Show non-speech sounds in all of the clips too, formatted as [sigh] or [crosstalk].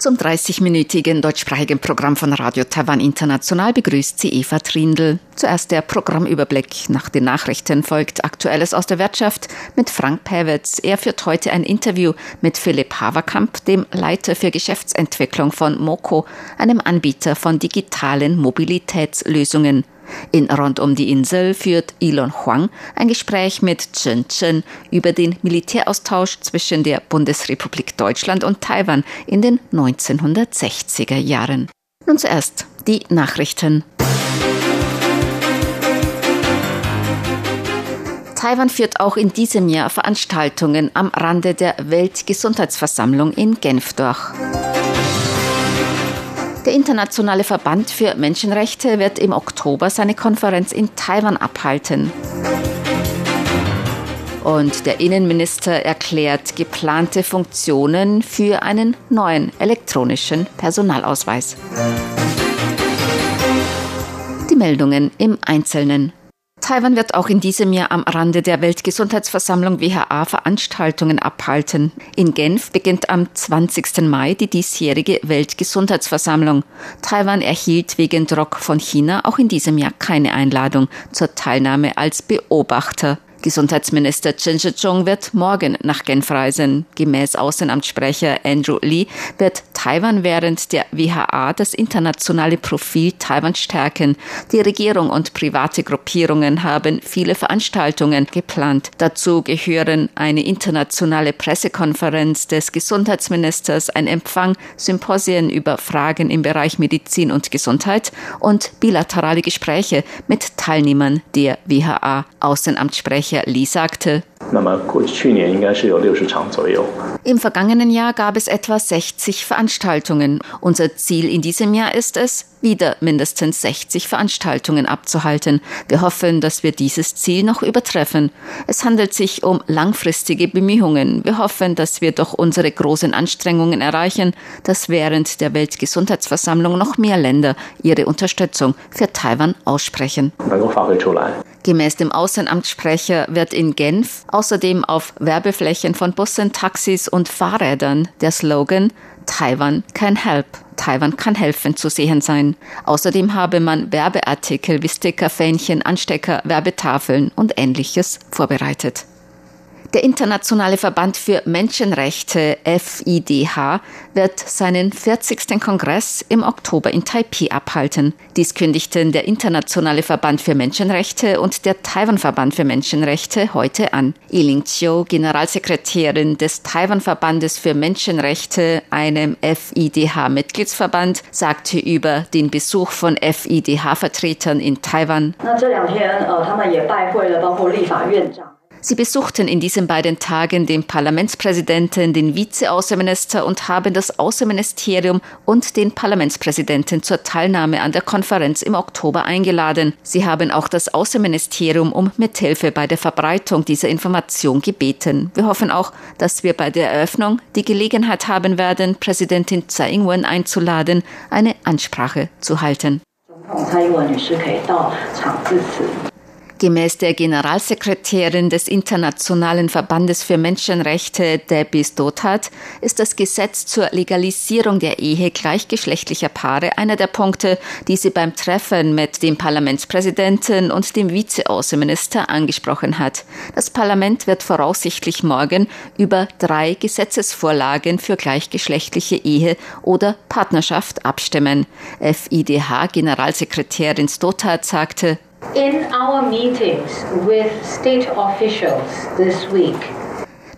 Zum 30-minütigen deutschsprachigen Programm von Radio Taiwan International begrüßt sie Eva Trindl. Zuerst der Programmüberblick. Nach den Nachrichten folgt Aktuelles aus der Wirtschaft mit Frank Pewitz. Er führt heute ein Interview mit Philipp Haverkamp, dem Leiter für Geschäftsentwicklung von MOCO, einem Anbieter von digitalen Mobilitätslösungen. In Rund um die Insel führt Elon Huang ein Gespräch mit Chen Chen über den Militäraustausch zwischen der Bundesrepublik Deutschland und Taiwan in den 1960er Jahren. Nun zuerst die Nachrichten. Taiwan führt auch in diesem Jahr Veranstaltungen am Rande der Weltgesundheitsversammlung in Genf durch. Der Internationale Verband für Menschenrechte wird im Oktober seine Konferenz in Taiwan abhalten. Und der Innenminister erklärt geplante Funktionen für einen neuen elektronischen Personalausweis. Die Meldungen im Einzelnen. Taiwan wird auch in diesem Jahr am Rande der Weltgesundheitsversammlung WHA Veranstaltungen abhalten. In Genf beginnt am 20. Mai die diesjährige Weltgesundheitsversammlung. Taiwan erhielt wegen Druck von China auch in diesem Jahr keine Einladung zur Teilnahme als Beobachter. Gesundheitsminister Chen Shih-chung wird morgen nach Genf reisen. Gemäß Außenamtssprecher Andrew Lee wird Taiwan während der WHA das internationale Profil Taiwan stärken. Die Regierung und private Gruppierungen haben viele Veranstaltungen geplant. Dazu gehören eine internationale Pressekonferenz des Gesundheitsministers, ein Empfang, Symposien über Fragen im Bereich Medizin und Gesundheit und bilaterale Gespräche mit Teilnehmern der WHA. Außenamtssprecher Sprecher Li sagte, im vergangenen Jahr gab es etwa 60 Veranstaltungen. Unser Ziel in diesem Jahr ist es, wieder mindestens 60 Veranstaltungen abzuhalten. Wir hoffen, dass wir dieses Ziel noch übertreffen. Es handelt sich um langfristige Bemühungen. Wir hoffen, dass wir durch unsere großen Anstrengungen erreichen, dass während der Weltgesundheitsversammlung noch mehr Länder ihre Unterstützung für Taiwan aussprechen. Gemäß dem Außenamtssprecher wird in Genf außerdem auf Werbeflächen von Bussen, Taxis und Fahrrädern der Slogan Taiwan can help. Taiwan kann helfen zu sehen sein. Außerdem habe man Werbeartikel wie Sticker, Fähnchen, Anstecker, Werbetafeln und ähnliches vorbereitet. Der Internationale Verband für Menschenrechte FIDH wird seinen 40. Kongress im Oktober in Taipei abhalten. Dies kündigten der Internationale Verband für Menschenrechte und der Taiwan-Verband für Menschenrechte heute an. Yiling Chiu, Generalsekretärin des Taiwan-Verbandes für Menschenrechte, einem FIDH-Mitgliedsverband, sagte über den Besuch von FIDH-Vertretern in Taiwan. Sie besuchten in diesen beiden Tagen den Parlamentspräsidenten, den Vizeaußenminister und haben das Außenministerium und den Parlamentspräsidenten zur Teilnahme an der Konferenz im Oktober eingeladen. Sie haben auch das Außenministerium um Mithilfe bei der Verbreitung dieser Information gebeten. Wir hoffen auch, dass wir bei der Eröffnung die Gelegenheit haben werden, Präsidentin Tsai Ing-wen einzuladen, eine Ansprache zu halten. Gemäß der Generalsekretärin des Internationalen Verbandes für Menschenrechte, Debbie Stothard, ist das Gesetz zur Legalisierung der Ehe gleichgeschlechtlicher Paare einer der Punkte, die sie beim Treffen mit dem Parlamentspräsidenten und dem Vizeaußenminister angesprochen hat. Das Parlament wird voraussichtlich morgen über drei Gesetzesvorlagen für gleichgeschlechtliche Ehe oder Partnerschaft abstimmen. FIDH-Generalsekretärin Stothard sagte, In our meetings with state officials this week,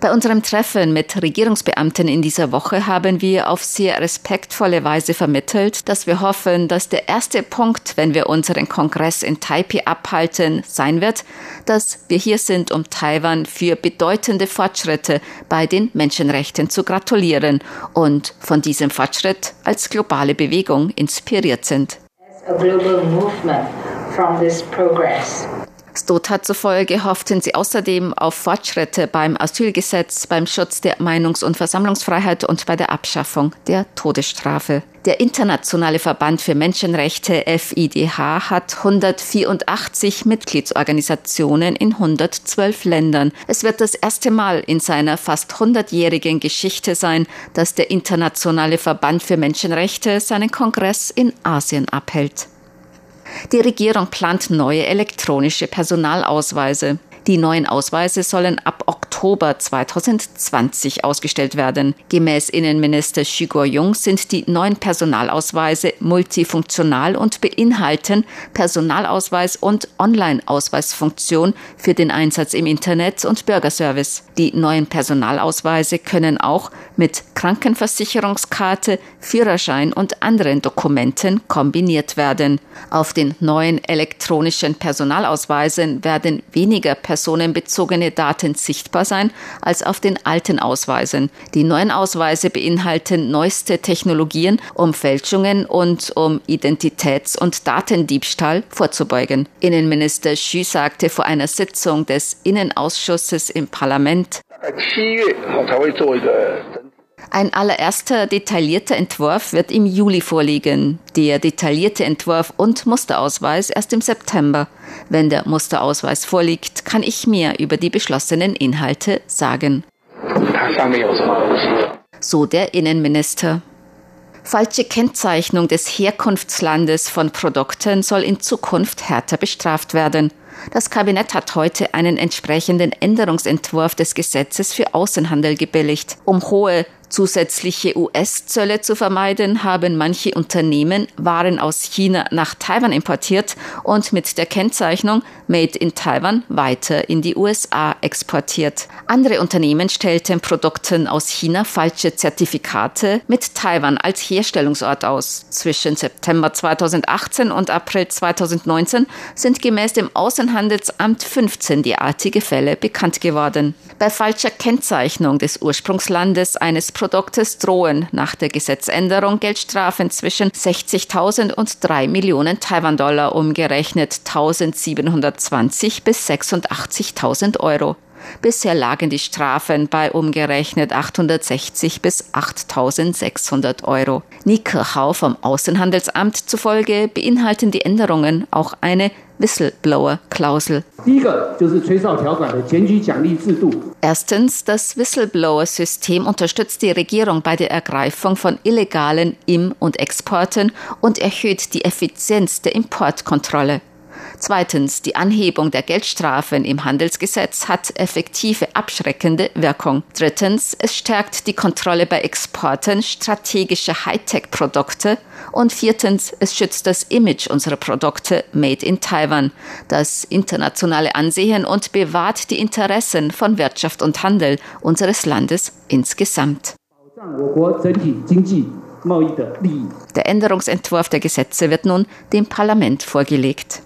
bei unserem Treffen mit Regierungsbeamten in dieser Woche haben wir auf sehr respektvolle Weise vermittelt, dass wir hoffen, dass der erste Punkt, wenn wir unseren Kongress in Taipei abhalten, sein wird, dass wir hier sind, um Taiwan für bedeutende Fortschritte bei den Menschenrechten zu gratulieren und von diesem Fortschritt als globale Bewegung inspiriert sind. From this progress. Stota zufolge hofften sie außerdem auf Fortschritte beim Asylgesetz, beim Schutz der Meinungs- und Versammlungsfreiheit und bei der Abschaffung der Todesstrafe. Der Internationale Verband für Menschenrechte FIDH hat 184 Mitgliedsorganisationen in 112 Ländern. Es wird das erste Mal in seiner fast 100-jährigen Geschichte sein, dass der Internationale Verband für Menschenrechte seinen Kongress in Asien abhält. Die Regierung plant neue elektronische Personalausweise. Die neuen Ausweise sollen ab Oktober 2020 ausgestellt werden. Gemäß Innenminister Xu Guoyong sind die neuen Personalausweise multifunktional und beinhalten Personalausweis und Online-Ausweisfunktion für den Einsatz im Internet und Bürgerservice. Die neuen Personalausweise können auch mit Krankenversicherungskarte, Führerschein und anderen Dokumenten kombiniert werden. Auf den neuen elektronischen Personalausweisen werden weniger personenbezogene Daten sichtbar sein als auf den alten Ausweisen. Die neuen Ausweise beinhalten neueste Technologien, um Fälschungen und um Identitäts- und Datendiebstahl vorzubeugen. Innenminister Xu sagte vor einer Sitzung des Innenausschusses im Parlament, ein allererster detaillierter Entwurf wird im Juli vorliegen, der detaillierte Entwurf und Musterausweis erst im September. Wenn der Musterausweis vorliegt, kann ich mehr über die beschlossenen Inhalte sagen. So der Innenminister. Falsche Kennzeichnung des Herkunftslandes von Produkten soll in Zukunft härter bestraft werden. Das Kabinett hat heute einen entsprechenden Änderungsentwurf des Gesetzes für Außenhandel gebilligt, um hohe zusätzliche US-Zölle zu vermeiden, haben manche Unternehmen Waren aus China nach Taiwan importiert und mit der Kennzeichnung Made in Taiwan weiter in die USA exportiert. Andere Unternehmen stellten Produkten aus China falsche Zertifikate mit Taiwan als Herstellungsort aus. Zwischen September 2018 und April 2019 sind gemäß dem Außenhandelsamt 15 derartige Fälle bekannt geworden. Bei falscher Kennzeichnung des Ursprungslandes eines Produktes drohen nach der Gesetzänderung Geldstrafen zwischen 60.000 und 3 Millionen Taiwan-Dollar umgerechnet 1720 bis 86.000 Euro. Bisher lagen die Strafen bei umgerechnet 860 bis 8.600 Euro. Nike Hau vom Außenhandelsamt zufolge beinhalten die Änderungen auch eine Whistleblower-Klausel. Erstens, das Whistleblower-System unterstützt die Regierung bei der Ergreifung von illegalen Im- und Exporten und erhöht die Effizienz der Importkontrolle. Zweitens, die Anhebung der Geldstrafen im Handelsgesetz hat effektive abschreckende Wirkung. Drittens, es stärkt die Kontrolle bei Exporten strategischer Hightech-Produkte. Und viertens, es schützt das Image unserer Produkte Made in Taiwan, das internationale Ansehen und bewahrt die Interessen von Wirtschaft und Handel unseres Landes insgesamt. Der Änderungsentwurf der Gesetze wird nun dem Parlament vorgelegt.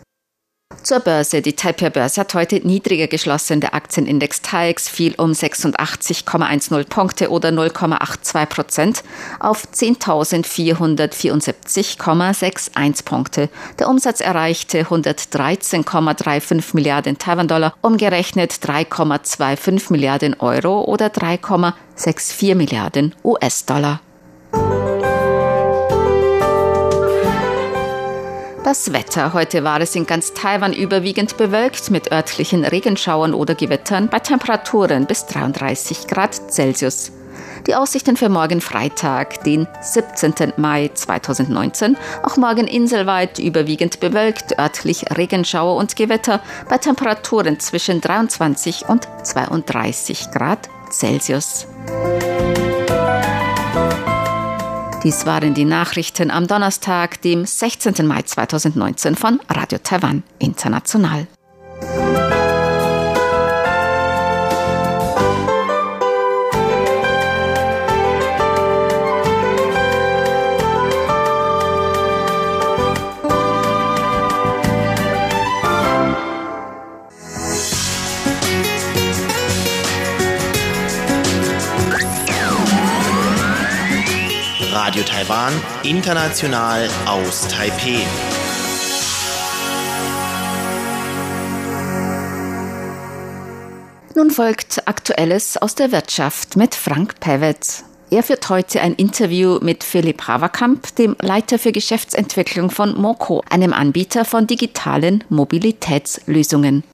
Zur Börse. Die Taipei-Börse hat heute niedriger geschlossen. Der Aktienindex TAIX fiel um 86,10 Punkte oder 0,82 Prozent auf 10.474,61 Punkte. Der Umsatz erreichte 113,35 Milliarden Taiwan-Dollar, umgerechnet 3,25 Milliarden Euro oder 3,64 Milliarden US-Dollar. Das Wetter. Heute war es in ganz Taiwan überwiegend bewölkt mit örtlichen Regenschauern oder Gewittern bei Temperaturen bis 33 Grad Celsius. Die Aussichten für morgen Freitag, den 17. Mai 2019. Auch morgen inselweit überwiegend bewölkt, örtlich Regenschauer und Gewitter bei Temperaturen zwischen 23 und 32 Grad Celsius. Dies waren die Nachrichten am Donnerstag, dem 16. Mai 2019 von Radio Taiwan International. International aus Taipeh. Nun folgt Aktuelles aus der Wirtschaft mit Frank Pewitz. Er führt heute ein Interview mit Philipp Haverkamp, dem Leiter für Geschäftsentwicklung von Moco, einem Anbieter von digitalen Mobilitätslösungen.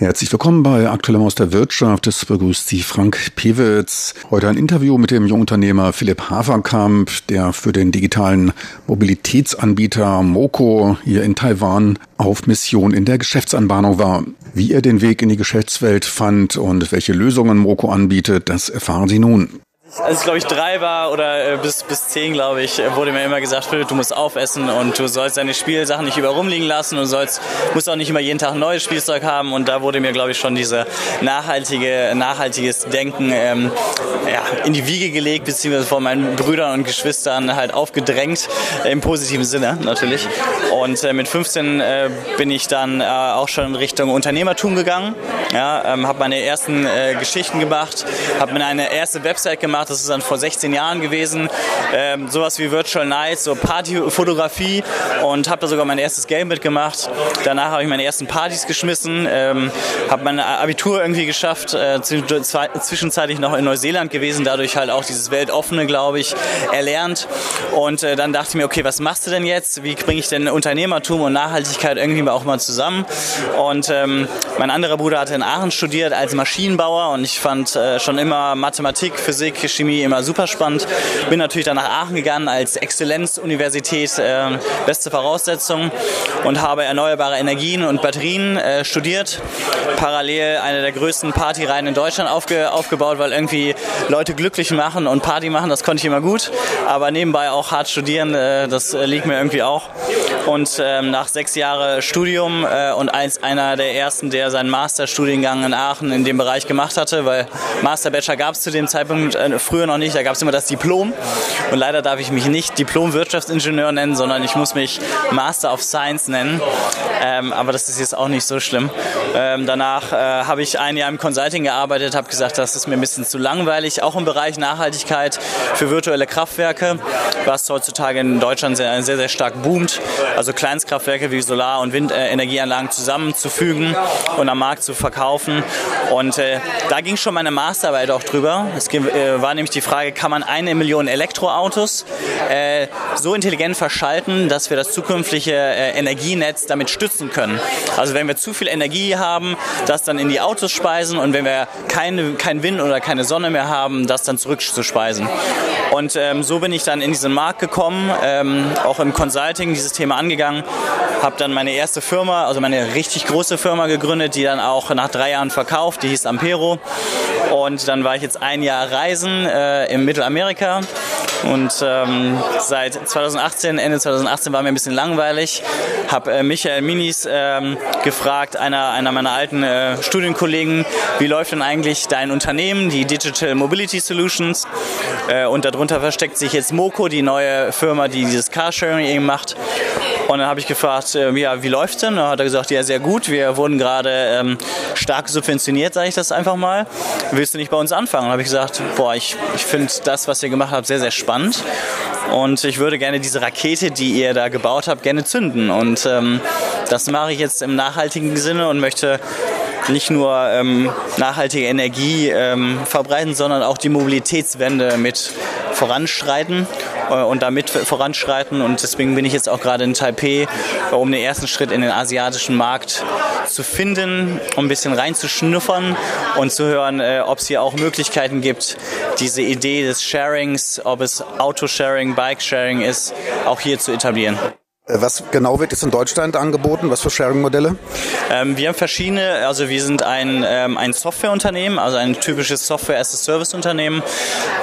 Herzlich willkommen bei Aktuellem aus der Wirtschaft. Es begrüßt Sie Frank Pewitz. Heute ein Interview mit dem Jungunternehmer Philipp Haverkamp, der für den digitalen Mobilitätsanbieter Moco hier in Taiwan auf Mission in der Geschäftsanbahnung war. Wie er den Weg in die Geschäftswelt fand und welche Lösungen Moco anbietet, das erfahren Sie nun. Als ich glaube ich drei war oder äh, bis, bis zehn, glaube ich, äh, wurde mir immer gesagt, Philipp, du musst aufessen und du sollst deine Spielsachen nicht überall rumliegen lassen und sollst, musst auch nicht immer jeden Tag ein neues Spielzeug haben. Und da wurde mir, glaube ich, schon diese nachhaltige, nachhaltiges Denken ähm, ja, in die Wiege gelegt, beziehungsweise von meinen Brüdern und Geschwistern halt aufgedrängt, im positiven Sinne natürlich. Und äh, mit 15 äh, bin ich dann äh, auch schon in Richtung Unternehmertum gegangen. Ja, ähm, habe meine ersten Geschichten gemacht, habe mir eine erste Website gemacht, gemacht. Das ist dann vor 16 Jahren gewesen. Ähm, sowas wie Virtual Nights, so Partyfotografie und habe da sogar mein erstes Game mitgemacht. Danach habe ich meine ersten Partys geschmissen, ähm, habe mein Abitur irgendwie geschafft, äh, zwischenzeitlich noch in Neuseeland gewesen, dadurch halt auch dieses Weltoffene, glaube ich, erlernt. Und äh, dann dachte ich mir, okay, was machst du denn jetzt? Wie bringe ich denn Unternehmertum und Nachhaltigkeit irgendwie auch mal zusammen? Und ähm, mein anderer Bruder hatte in Aachen studiert als Maschinenbauer und ich fand äh, schon immer Mathematik, Physik, Chemie immer super spannend. Bin natürlich dann nach Aachen gegangen als Exzellenzuniversität, äh, beste Voraussetzung und habe erneuerbare Energien und Batterien äh, studiert. Parallel eine der größten Partyreihen in Deutschland aufge aufgebaut, weil irgendwie Leute glücklich machen und Party machen, das konnte ich immer gut. Aber nebenbei auch hart studieren, äh, das liegt mir irgendwie auch. Und ähm, nach sechs Jahren Studium äh, und als einer der ersten, der seinen Masterstudiengang in Aachen in dem Bereich gemacht hatte, weil Master Bachelor gab es zu dem Zeitpunkt äh, früher noch nicht, da gab es immer das Diplom. Und leider darf ich mich nicht Diplom-Wirtschaftsingenieur nennen, sondern ich muss mich Master of Science nennen. Ähm, aber das ist jetzt auch nicht so schlimm. Ähm, danach äh, habe ich ein Jahr im Consulting gearbeitet, habe gesagt, das ist mir ein bisschen zu langweilig, auch im Bereich Nachhaltigkeit für virtuelle Kraftwerke, was heutzutage in Deutschland sehr, sehr, sehr stark boomt. Also Kleinstkraftwerke wie Solar- und Windenergieanlagen zusammenzufügen und am Markt zu verkaufen. Und äh, da ging schon meine Masterarbeit auch drüber. Es äh, war nämlich die Frage, kann man eine Million Elektroautos äh, so intelligent verschalten, dass wir das zukünftige äh, Energienetz damit stützen können. Also wenn wir zu viel Energie haben, das dann in die Autos speisen und wenn wir keine, kein Wind oder keine Sonne mehr haben, das dann zurückzuspeisen. Und ähm, so bin ich dann in diesen Markt gekommen, ähm, auch im Consulting dieses Thema angegangen, habe dann meine erste Firma, also meine richtig große Firma gegründet, die dann auch nach drei Jahren verkauft, die hieß Ampero. Und dann war ich jetzt ein Jahr reisen äh, in Mittelamerika. Und ähm, seit 2018, Ende 2018 war mir ein bisschen langweilig, habe äh, Michael Minis ähm, gefragt, einer, einer meiner alten äh, Studienkollegen, wie läuft denn eigentlich dein Unternehmen, die Digital Mobility Solutions? Äh, und darunter versteckt sich jetzt Moco, die neue Firma, die dieses Carsharing eben macht und dann habe ich gefragt, äh, ja, wie läuft's denn? dann hat er gesagt, ja, sehr gut. Wir wurden gerade ähm, stark subventioniert, sage ich das einfach mal. Willst du nicht bei uns anfangen? Und habe ich gesagt, boah, ich, ich finde das, was ihr gemacht habt, sehr, sehr spannend. Und ich würde gerne diese Rakete, die ihr da gebaut habt, gerne zünden. Und ähm, das mache ich jetzt im nachhaltigen Sinne und möchte nicht nur ähm, nachhaltige Energie ähm, verbreiten, sondern auch die Mobilitätswende mit voranschreiten und damit voranschreiten. Und deswegen bin ich jetzt auch gerade in Taipei, um den ersten Schritt in den asiatischen Markt zu finden, um ein bisschen reinzuschnuffern und zu hören, äh, ob es hier auch Möglichkeiten gibt, diese Idee des Sharings, ob es Autosharing, Bike-Sharing ist, auch hier zu etablieren. Äh, was genau wird jetzt in Deutschland angeboten? Was für Sharing-Modelle? Ähm, wir haben verschiedene, also wir sind ein, ähm, ein Softwareunternehmen, also ein typisches Software-as-a-Service-Unternehmen,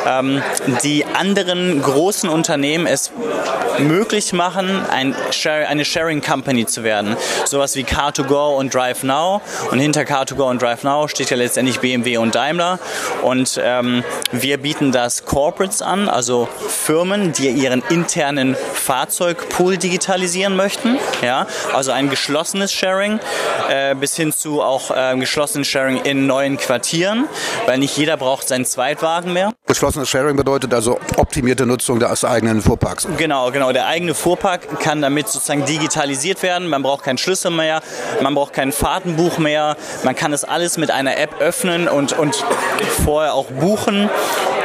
ähm, die anderen großen Unternehmen es möglich machen, ein Share, eine Sharing Company zu werden. Sowas wie Car2Go und Drive Now. Und hinter Car2Go und Drive Now steht ja letztendlich BMW und Daimler. Und ähm, wir bieten das Corporates an, also Firmen, die ihren internen Fahrzeugpool digitalisieren liberalisieren möchten. Ja, also ein geschlossenes Sharing äh, bis hin zu auch äh, geschlossenes Sharing in neuen Quartieren, weil nicht jeder braucht seinen Zweitwagen mehr. Geschlossenes Sharing bedeutet also optimierte Nutzung des eigenen Fuhrparks. Genau, genau. Der eigene Fuhrpark kann damit sozusagen digitalisiert werden. Man braucht keinen Schlüssel mehr, man braucht kein Fahrtenbuch mehr. Man kann das alles mit einer App öffnen und, und vorher auch buchen.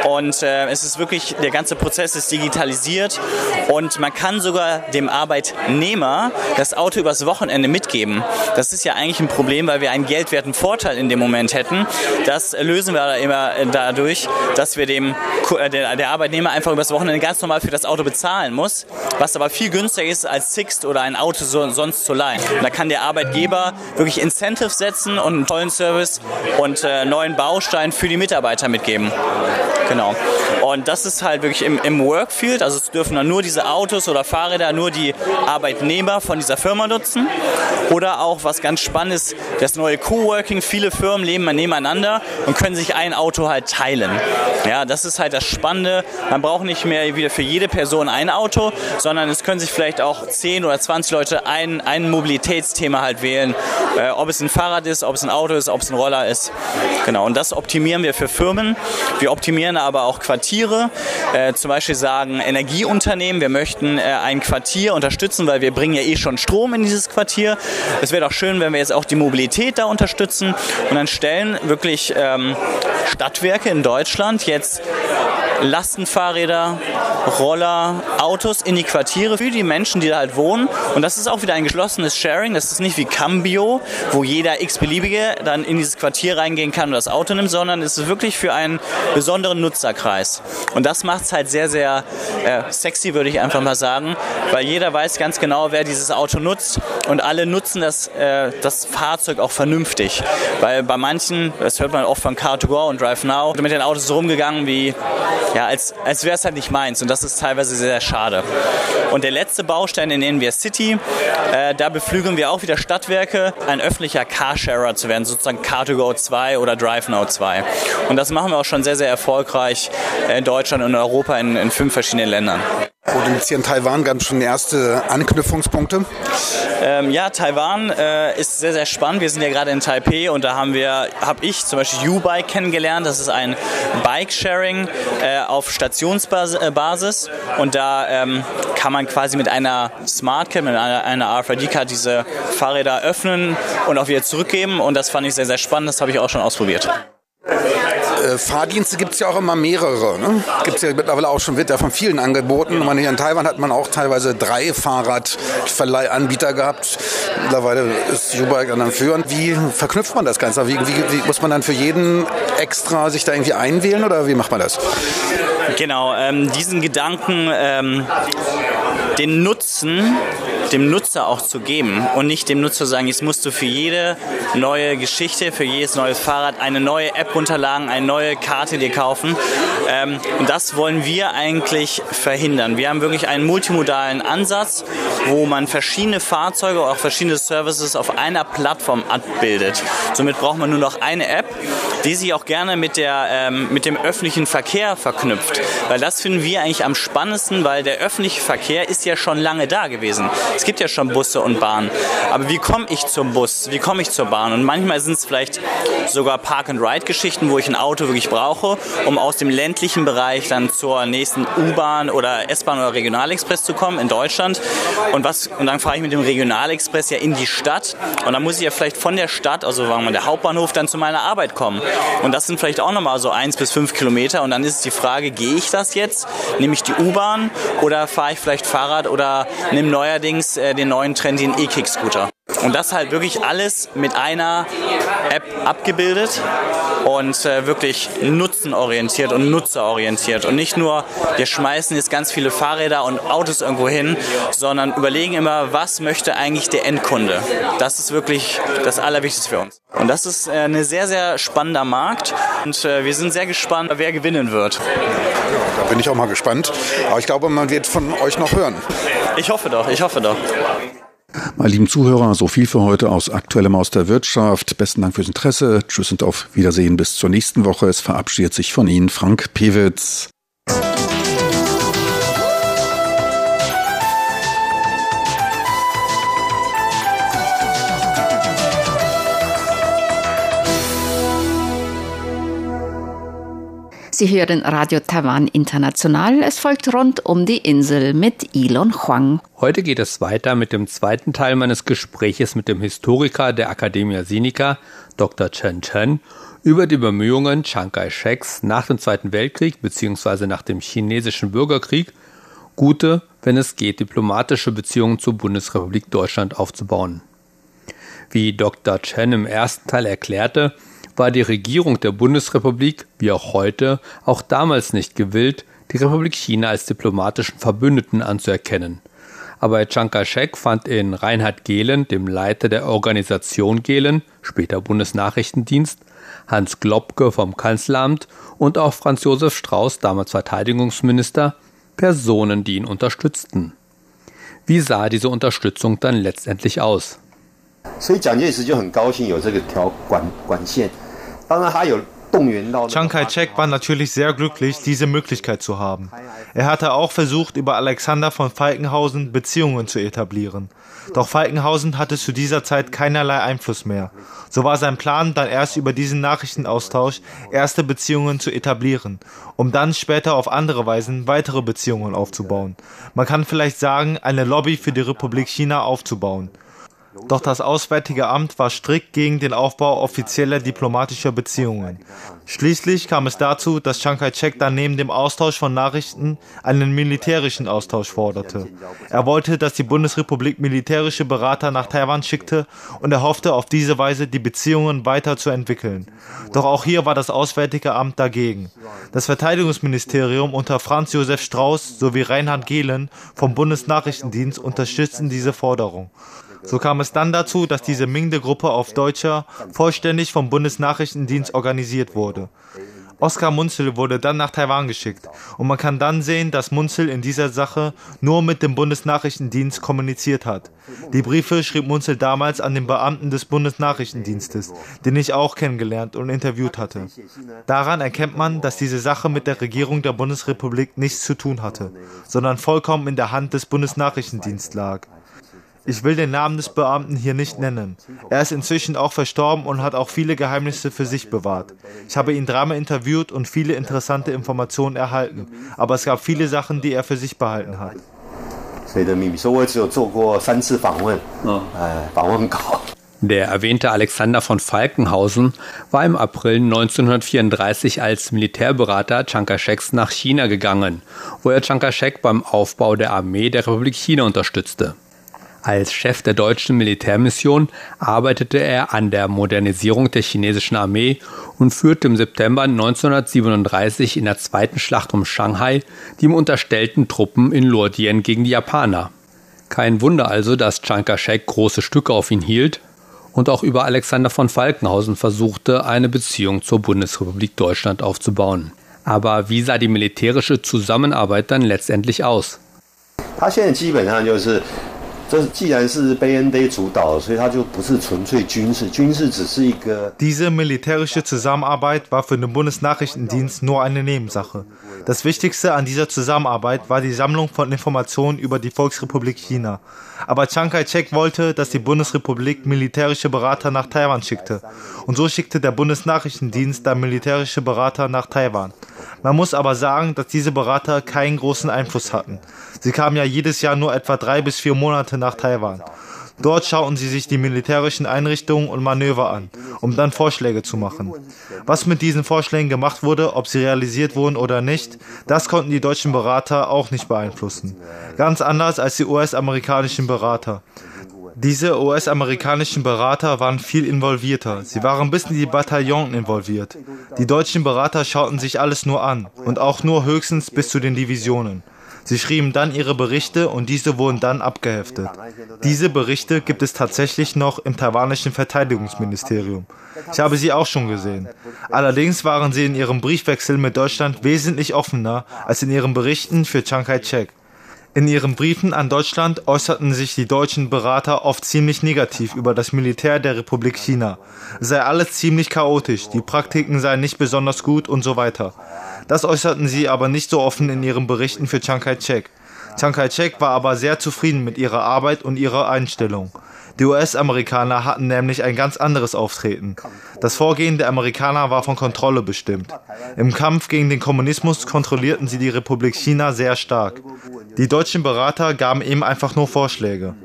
Und äh, es ist wirklich, der ganze Prozess ist digitalisiert und man kann sogar dem Arbeitnehmer das Auto übers Wochenende mitgeben. Das ist ja eigentlich ein Problem, weil wir einen geldwerten Vorteil in dem Moment hätten. Das lösen wir immer dadurch, dass wir dem äh, der, Arbeitnehmer einfach übers Wochenende ganz normal für das Auto bezahlen muss, was aber viel günstiger ist als Sixt oder ein Auto so, sonst zu leihen. Und da kann der Arbeitgeber wirklich Incentives setzen und einen tollen Service und äh, neuen Baustein für die Mitarbeiter mitgeben. Genau. Und das ist halt wirklich im, im Workfield, also es dürfen dann nur diese Autos oder Fahrräder nur die Arbeitnehmer von dieser Firma nutzen. Oder auch, was ganz spannend ist, das neue Coworking. Viele Firmen leben nebeneinander und können sich ein Auto halt teilen. Ja, das ist halt das Spannende. Man braucht nicht mehr wieder für jede Person ein Auto, sondern es können sich vielleicht auch 10 oder 20 Leute ein, ein Mobilitätsthema halt wählen. Äh, ob es ein Fahrrad ist, ob es ein Auto ist, ob es ein Roller ist. Genau, und das optimieren wir für Firmen. Wir optimieren aber auch Quartiere. Äh, zum Beispiel sagen Energieunternehmen, wir möchten äh, ein Quartier unterstützen, weil wir bringen ja eh schon Strom in dieses Quartier. Es wäre doch schön, wenn wir jetzt auch die Mobilität da unterstützen. Und dann stellen wirklich ähm, Stadtwerke in Deutschland jetzt Lastenfahrräder, Roller, Autos in die Quartiere für die Menschen, die da halt wohnen. Und das ist auch wieder ein geschlossenes Sharing. Das ist nicht wie Cambio, wo jeder x-beliebige dann in dieses Quartier reingehen kann und das Auto nimmt, sondern es ist wirklich für einen besonderen Nutzerkreis. Und das macht es halt sehr, sehr äh, sexy, würde ich einfach mal sagen, weil jeder weiß ganz genau, wer dieses Auto nutzt und alle nutzen das, äh, das Fahrzeug auch vernünftig. Weil bei manchen, das hört man oft von Car2Go und Drive Now, mit den Autos rumgegangen wie ja, als, als wäre es halt nicht meins. Und das ist teilweise sehr, sehr schade. Und der letzte Baustein in NVR City, äh, da beflügeln wir auch wieder Stadtwerke, ein öffentlicher Carsharer zu werden, sozusagen Car2Go 2 oder DriveNow 2. Und das machen wir auch schon sehr, sehr erfolgreich in Deutschland und Europa in, in fünf verschiedenen Ländern. Produzieren Taiwan ganz schon erste Anknüpfungspunkte? Ähm, ja, Taiwan äh, ist sehr, sehr spannend. Wir sind ja gerade in Taipei und da haben wir, habe ich zum Beispiel U-Bike kennengelernt. Das ist ein Bike-Sharing äh, auf Stationsbasis und da ähm, kann man quasi mit einer Smart Card, mit einer, einer RFID-Card diese Fahrräder öffnen und auch wieder zurückgeben und das fand ich sehr, sehr spannend. Das habe ich auch schon ausprobiert. Äh, Fahrdienste gibt es ja auch immer mehrere. Ne? Gibt es ja mittlerweile auch schon, wird ja von vielen angeboten. Hier in Taiwan hat man auch teilweise drei Fahrradverleihanbieter gehabt. Mittlerweile ist U-Bike dann führend. Wie verknüpft man das Ganze? Wie, wie, wie, muss man dann für jeden extra sich da irgendwie einwählen oder wie macht man das? Genau, ähm, diesen Gedanken, ähm, den Nutzen dem Nutzer auch zu geben und nicht dem Nutzer sagen, jetzt musst du für jede neue Geschichte, für jedes neue Fahrrad eine neue App runterladen, eine neue Karte dir kaufen. Ähm, und das wollen wir eigentlich verhindern. Wir haben wirklich einen multimodalen Ansatz, wo man verschiedene Fahrzeuge, auch verschiedene Services auf einer Plattform abbildet. Somit braucht man nur noch eine App, die sich auch gerne mit, der, ähm, mit dem öffentlichen Verkehr verknüpft. Weil das finden wir eigentlich am spannendsten, weil der öffentliche Verkehr ist ja schon lange da gewesen. Es gibt ja schon Busse und Bahnen. Aber wie komme ich zum Bus? Wie komme ich zur Bahn? Und manchmal sind es vielleicht sogar Park-and-Ride-Geschichten, wo ich ein Auto wirklich brauche, um aus dem ländlichen Bereich dann zur nächsten U-Bahn oder S-Bahn oder Regionalexpress zu kommen in Deutschland. Und, was, und dann fahre ich mit dem Regionalexpress ja in die Stadt. Und dann muss ich ja vielleicht von der Stadt, also sagen wir der Hauptbahnhof, dann zu meiner Arbeit kommen. Und das sind vielleicht auch nochmal so eins bis fünf Kilometer. Und dann ist die Frage, gehe ich das jetzt? Nehme ich die U-Bahn oder fahre ich vielleicht Fahrrad oder nehme neuerdings äh, den neuen Trend, den E-Kick-Scooter? Und das halt wirklich alles mit einer App abgebildet und äh, wirklich nutzenorientiert und nutzerorientiert. Und nicht nur, wir schmeißen jetzt ganz viele Fahrräder und Autos irgendwo hin, sondern überlegen immer, was möchte eigentlich der Endkunde. Das ist wirklich das Allerwichtigste für uns. Und das ist äh, ein sehr, sehr spannender Markt und äh, wir sind sehr gespannt, wer gewinnen wird. Da bin ich auch mal gespannt. Aber ich glaube, man wird von euch noch hören. Ich hoffe doch, ich hoffe doch. Meine lieben Zuhörer, so viel für heute aus Aktuellem aus der Wirtschaft. Besten Dank fürs Interesse. Tschüss und auf Wiedersehen bis zur nächsten Woche. Es verabschiedet sich von Ihnen Frank Pewitz. Sie hören Radio Taiwan International. Es folgt rund um die Insel mit Elon Huang. Heute geht es weiter mit dem zweiten Teil meines Gespräches mit dem Historiker der Academia Sinica, Dr. Chen Chen, über die Bemühungen Chiang Kai-sheks nach dem Zweiten Weltkrieg bzw. nach dem chinesischen Bürgerkrieg, gute, wenn es geht, diplomatische Beziehungen zur Bundesrepublik Deutschland aufzubauen. Wie Dr. Chen im ersten Teil erklärte, war die Regierung der Bundesrepublik, wie auch heute, auch damals nicht gewillt, die Republik China als diplomatischen Verbündeten anzuerkennen. Aber Chiang Kai-shek fand in Reinhard Gehlen, dem Leiter der Organisation Gehlen, später Bundesnachrichtendienst, Hans Globke vom Kanzleramt und auch Franz Josef Strauß, damals Verteidigungsminister, Personen, die ihn unterstützten. Wie sah diese Unterstützung dann letztendlich aus? 所以蒋介石就很高兴有这个条管管线，当然他有 Chiang Kai-shek war natürlich sehr glücklich, diese Möglichkeit zu haben. Er hatte auch versucht, über Alexander von Falkenhausen Beziehungen zu etablieren. Doch Falkenhausen hatte zu dieser Zeit keinerlei Einfluss mehr. So war sein Plan, dann erst über diesen Nachrichtenaustausch erste Beziehungen zu etablieren, um dann später auf andere Weisen weitere Beziehungen aufzubauen. Man kann vielleicht sagen, eine Lobby für die Republik China aufzubauen. Doch das Auswärtige Amt war strikt gegen den Aufbau offizieller diplomatischer Beziehungen. Schließlich kam es dazu, dass Chiang Kai-shek dann neben dem Austausch von Nachrichten einen militärischen Austausch forderte. Er wollte, dass die Bundesrepublik militärische Berater nach Taiwan schickte und er hoffte auf diese Weise die Beziehungen weiter zu entwickeln. Doch auch hier war das Auswärtige Amt dagegen. Das Verteidigungsministerium unter Franz Josef Strauß sowie Reinhard Gehlen vom Bundesnachrichtendienst unterstützten diese Forderung. So kam es dann dazu, dass diese Mingde-Gruppe auf Deutscher vollständig vom Bundesnachrichtendienst organisiert wurde. Oskar Munzel wurde dann nach Taiwan geschickt und man kann dann sehen, dass Munzel in dieser Sache nur mit dem Bundesnachrichtendienst kommuniziert hat. Die Briefe schrieb Munzel damals an den Beamten des Bundesnachrichtendienstes, den ich auch kennengelernt und interviewt hatte. Daran erkennt man, dass diese Sache mit der Regierung der Bundesrepublik nichts zu tun hatte, sondern vollkommen in der Hand des Bundesnachrichtendienstes lag. Ich will den Namen des Beamten hier nicht nennen. Er ist inzwischen auch verstorben und hat auch viele Geheimnisse für sich bewahrt. Ich habe ihn dreimal interviewt und viele interessante Informationen erhalten, aber es gab viele Sachen, die er für sich behalten hat. Der erwähnte Alexander von Falkenhausen war im April 1934 als Militärberater Chiang Kai-sheks nach China gegangen, wo er Chiang Kai-shek beim Aufbau der Armee der Republik China unterstützte. Als Chef der deutschen Militärmission arbeitete er an der Modernisierung der chinesischen Armee und führte im September 1937 in der zweiten Schlacht um Shanghai die ihm unterstellten Truppen in Luodien gegen die Japaner. Kein Wunder also, dass Chiang Kai-shek große Stücke auf ihn hielt und auch über Alexander von Falkenhausen versuchte, eine Beziehung zur Bundesrepublik Deutschland aufzubauen. Aber wie sah die militärische Zusammenarbeit dann letztendlich aus? 他现在基本上就是 diese militärische Zusammenarbeit war für den Bundesnachrichtendienst nur eine Nebensache. Das Wichtigste an dieser Zusammenarbeit war die Sammlung von Informationen über die Volksrepublik China. Aber Chiang Kai-shek wollte, dass die Bundesrepublik militärische Berater nach Taiwan schickte. Und so schickte der Bundesnachrichtendienst dann militärische Berater nach Taiwan. Man muss aber sagen, dass diese Berater keinen großen Einfluss hatten. Sie kamen ja jedes Jahr nur etwa drei bis vier Monate nach Taiwan. Dort schauten sie sich die militärischen Einrichtungen und Manöver an, um dann Vorschläge zu machen. Was mit diesen Vorschlägen gemacht wurde, ob sie realisiert wurden oder nicht, das konnten die deutschen Berater auch nicht beeinflussen. Ganz anders als die US-amerikanischen Berater. Diese US-amerikanischen Berater waren viel involvierter. Sie waren bis in die Bataillon involviert. Die deutschen Berater schauten sich alles nur an und auch nur höchstens bis zu den Divisionen. Sie schrieben dann ihre Berichte und diese wurden dann abgeheftet. Diese Berichte gibt es tatsächlich noch im taiwanischen Verteidigungsministerium. Ich habe sie auch schon gesehen. Allerdings waren sie in ihrem Briefwechsel mit Deutschland wesentlich offener als in ihren Berichten für Chiang Kai-shek. In ihren Briefen an Deutschland äußerten sich die deutschen Berater oft ziemlich negativ über das Militär der Republik China. Sei alles ziemlich chaotisch, die Praktiken seien nicht besonders gut und so weiter. Das äußerten sie aber nicht so offen in ihren Berichten für Chiang Kai-shek. Chiang Kai-shek war aber sehr zufrieden mit ihrer Arbeit und ihrer Einstellung. Die US-Amerikaner hatten nämlich ein ganz anderes Auftreten. Das Vorgehen der Amerikaner war von Kontrolle bestimmt. Im Kampf gegen den Kommunismus kontrollierten sie die Republik China sehr stark. Die deutschen Berater gaben ihm einfach nur Vorschläge.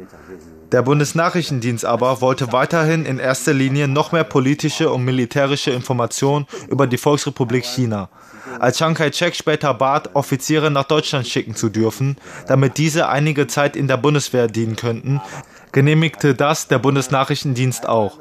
Der Bundesnachrichtendienst aber wollte weiterhin in erster Linie noch mehr politische und militärische Informationen über die Volksrepublik China. Als Chiang Kai-shek später bat, Offiziere nach Deutschland schicken zu dürfen, damit diese einige Zeit in der Bundeswehr dienen könnten, genehmigte das der Bundesnachrichtendienst auch.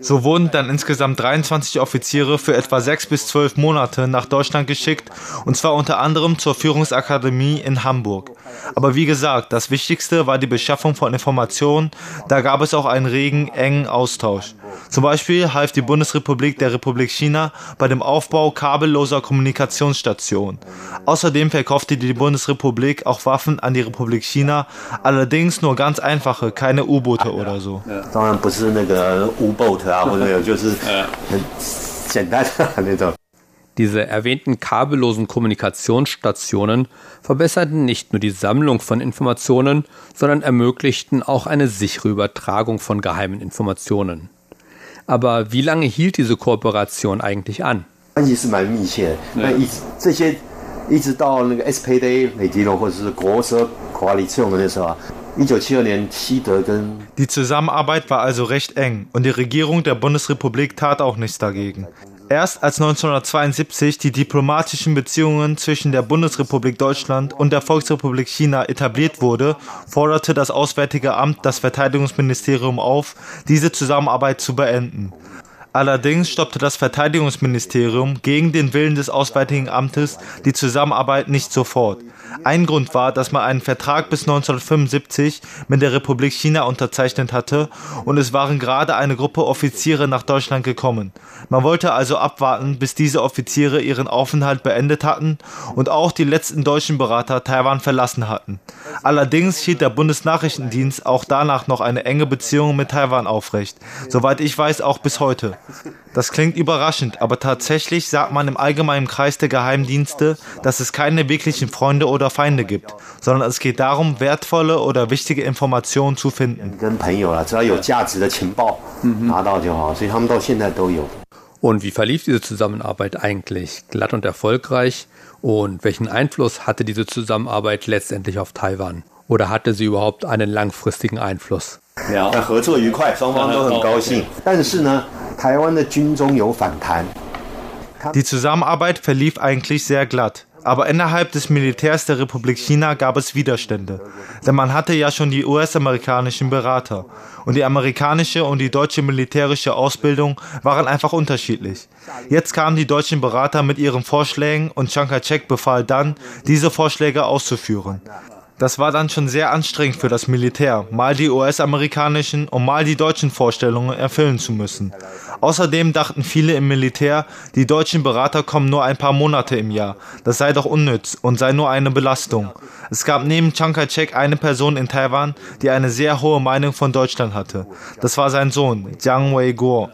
So wurden dann insgesamt 23 Offiziere für etwa sechs bis zwölf Monate nach Deutschland geschickt, und zwar unter anderem zur Führungsakademie in Hamburg. Aber wie gesagt, das Wichtigste war die Beschaffung von Informationen, da gab es auch einen regen, engen Austausch. Zum Beispiel half die Bundesrepublik der Republik China bei dem Aufbau kabelloser Kommunikationsstationen. Außerdem verkaufte die Bundesrepublik auch Waffen an die Republik China, allerdings nur ganz einfache, keine U-Boote oder so. Diese erwähnten kabellosen Kommunikationsstationen verbesserten nicht nur die Sammlung von Informationen, sondern ermöglichten auch eine sichere Übertragung von geheimen Informationen. Aber wie lange hielt diese Kooperation eigentlich an? Die Zusammenarbeit war also recht eng und die Regierung der Bundesrepublik tat auch nichts dagegen. Erst als 1972 die diplomatischen Beziehungen zwischen der Bundesrepublik Deutschland und der Volksrepublik China etabliert wurde, forderte das Auswärtige Amt das Verteidigungsministerium auf, diese Zusammenarbeit zu beenden. Allerdings stoppte das Verteidigungsministerium gegen den Willen des Auswärtigen Amtes die Zusammenarbeit nicht sofort. Ein Grund war, dass man einen Vertrag bis 1975 mit der Republik China unterzeichnet hatte und es waren gerade eine Gruppe Offiziere nach Deutschland gekommen. Man wollte also abwarten, bis diese Offiziere ihren Aufenthalt beendet hatten und auch die letzten deutschen Berater Taiwan verlassen hatten. Allerdings hielt der Bundesnachrichtendienst auch danach noch eine enge Beziehung mit Taiwan aufrecht, soweit ich weiß auch bis heute. Das klingt überraschend, aber tatsächlich sagt man im allgemeinen Kreis der Geheimdienste, dass es keine wirklichen Freunde oder oder Feinde gibt, sondern es geht darum, wertvolle oder wichtige Informationen zu finden. Und wie verlief diese Zusammenarbeit eigentlich? Glatt und erfolgreich? Und welchen Einfluss hatte diese Zusammenarbeit letztendlich auf Taiwan? Oder hatte sie überhaupt einen langfristigen Einfluss? Die Zusammenarbeit verlief eigentlich sehr glatt. Aber innerhalb des Militärs der Republik China gab es Widerstände. Denn man hatte ja schon die US-amerikanischen Berater. Und die amerikanische und die deutsche militärische Ausbildung waren einfach unterschiedlich. Jetzt kamen die deutschen Berater mit ihren Vorschlägen und Chiang Kai-shek befahl dann, diese Vorschläge auszuführen. Das war dann schon sehr anstrengend für das Militär, mal die US-amerikanischen und mal die deutschen Vorstellungen erfüllen zu müssen. Außerdem dachten viele im Militär, die deutschen Berater kommen nur ein paar Monate im Jahr. Das sei doch unnütz und sei nur eine Belastung. Es gab neben Chiang Kai-shek eine Person in Taiwan, die eine sehr hohe Meinung von Deutschland hatte. Das war sein Sohn, Jiang Wei-guo.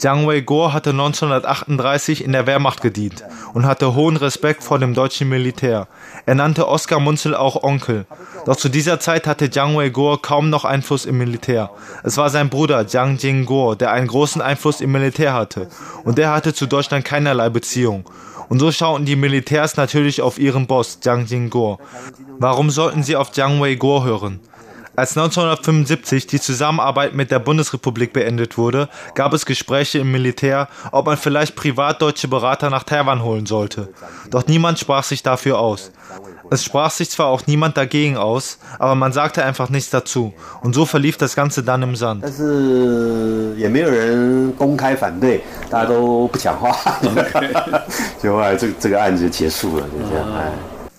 Jiang Wei-guo hatte 1938 in der Wehrmacht gedient und hatte hohen Respekt vor dem deutschen Militär. Er nannte Oskar Munzel auch Onkel. Doch zu dieser Zeit hatte Jiang Wei-guo kaum noch Einfluss im Militär. Es war sein Bruder Jiang Jing-guo, der einen großen Einfluss im Militär hatte. Und der hatte zu Deutschland keinerlei Beziehung. Und so schauten die Militärs natürlich auf ihren Boss, Jiang Jing-guo. Warum sollten sie auf Jiang Wei-guo hören? Als 1975 die Zusammenarbeit mit der Bundesrepublik beendet wurde, gab es Gespräche im Militär, ob man vielleicht privat deutsche Berater nach Taiwan holen sollte. Doch niemand sprach sich dafür aus. Es sprach sich zwar auch niemand dagegen aus, aber man sagte einfach nichts dazu. Und so verlief das Ganze dann im Sand. [laughs]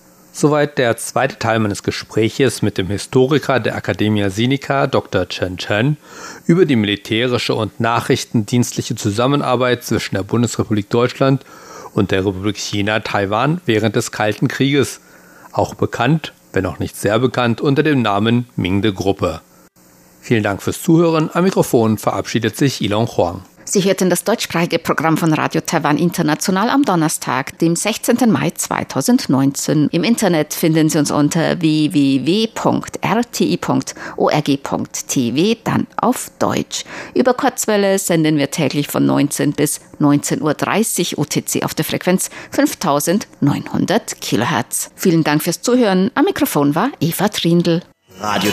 [laughs] Soweit der zweite Teil meines Gespräches mit dem Historiker der Academia Sinica, Dr. Chen Chen, über die militärische und nachrichtendienstliche Zusammenarbeit zwischen der Bundesrepublik Deutschland und der Republik China Taiwan während des Kalten Krieges auch bekannt, wenn auch nicht sehr bekannt, unter dem Namen Mingde Gruppe. Vielen Dank fürs Zuhören. Am Mikrofon verabschiedet sich Ilon Huang. Sie hörten das deutschsprachige Programm von Radio Taiwan International am Donnerstag, dem 16. Mai 2019. Im Internet finden Sie uns unter www.rti.org.tv, dann auf Deutsch. Über Kurzwelle senden wir täglich von 19 bis 19.30 Uhr UTC auf der Frequenz 5900 Kilohertz. Vielen Dank fürs Zuhören. Am Mikrofon war Eva Trindl. Radio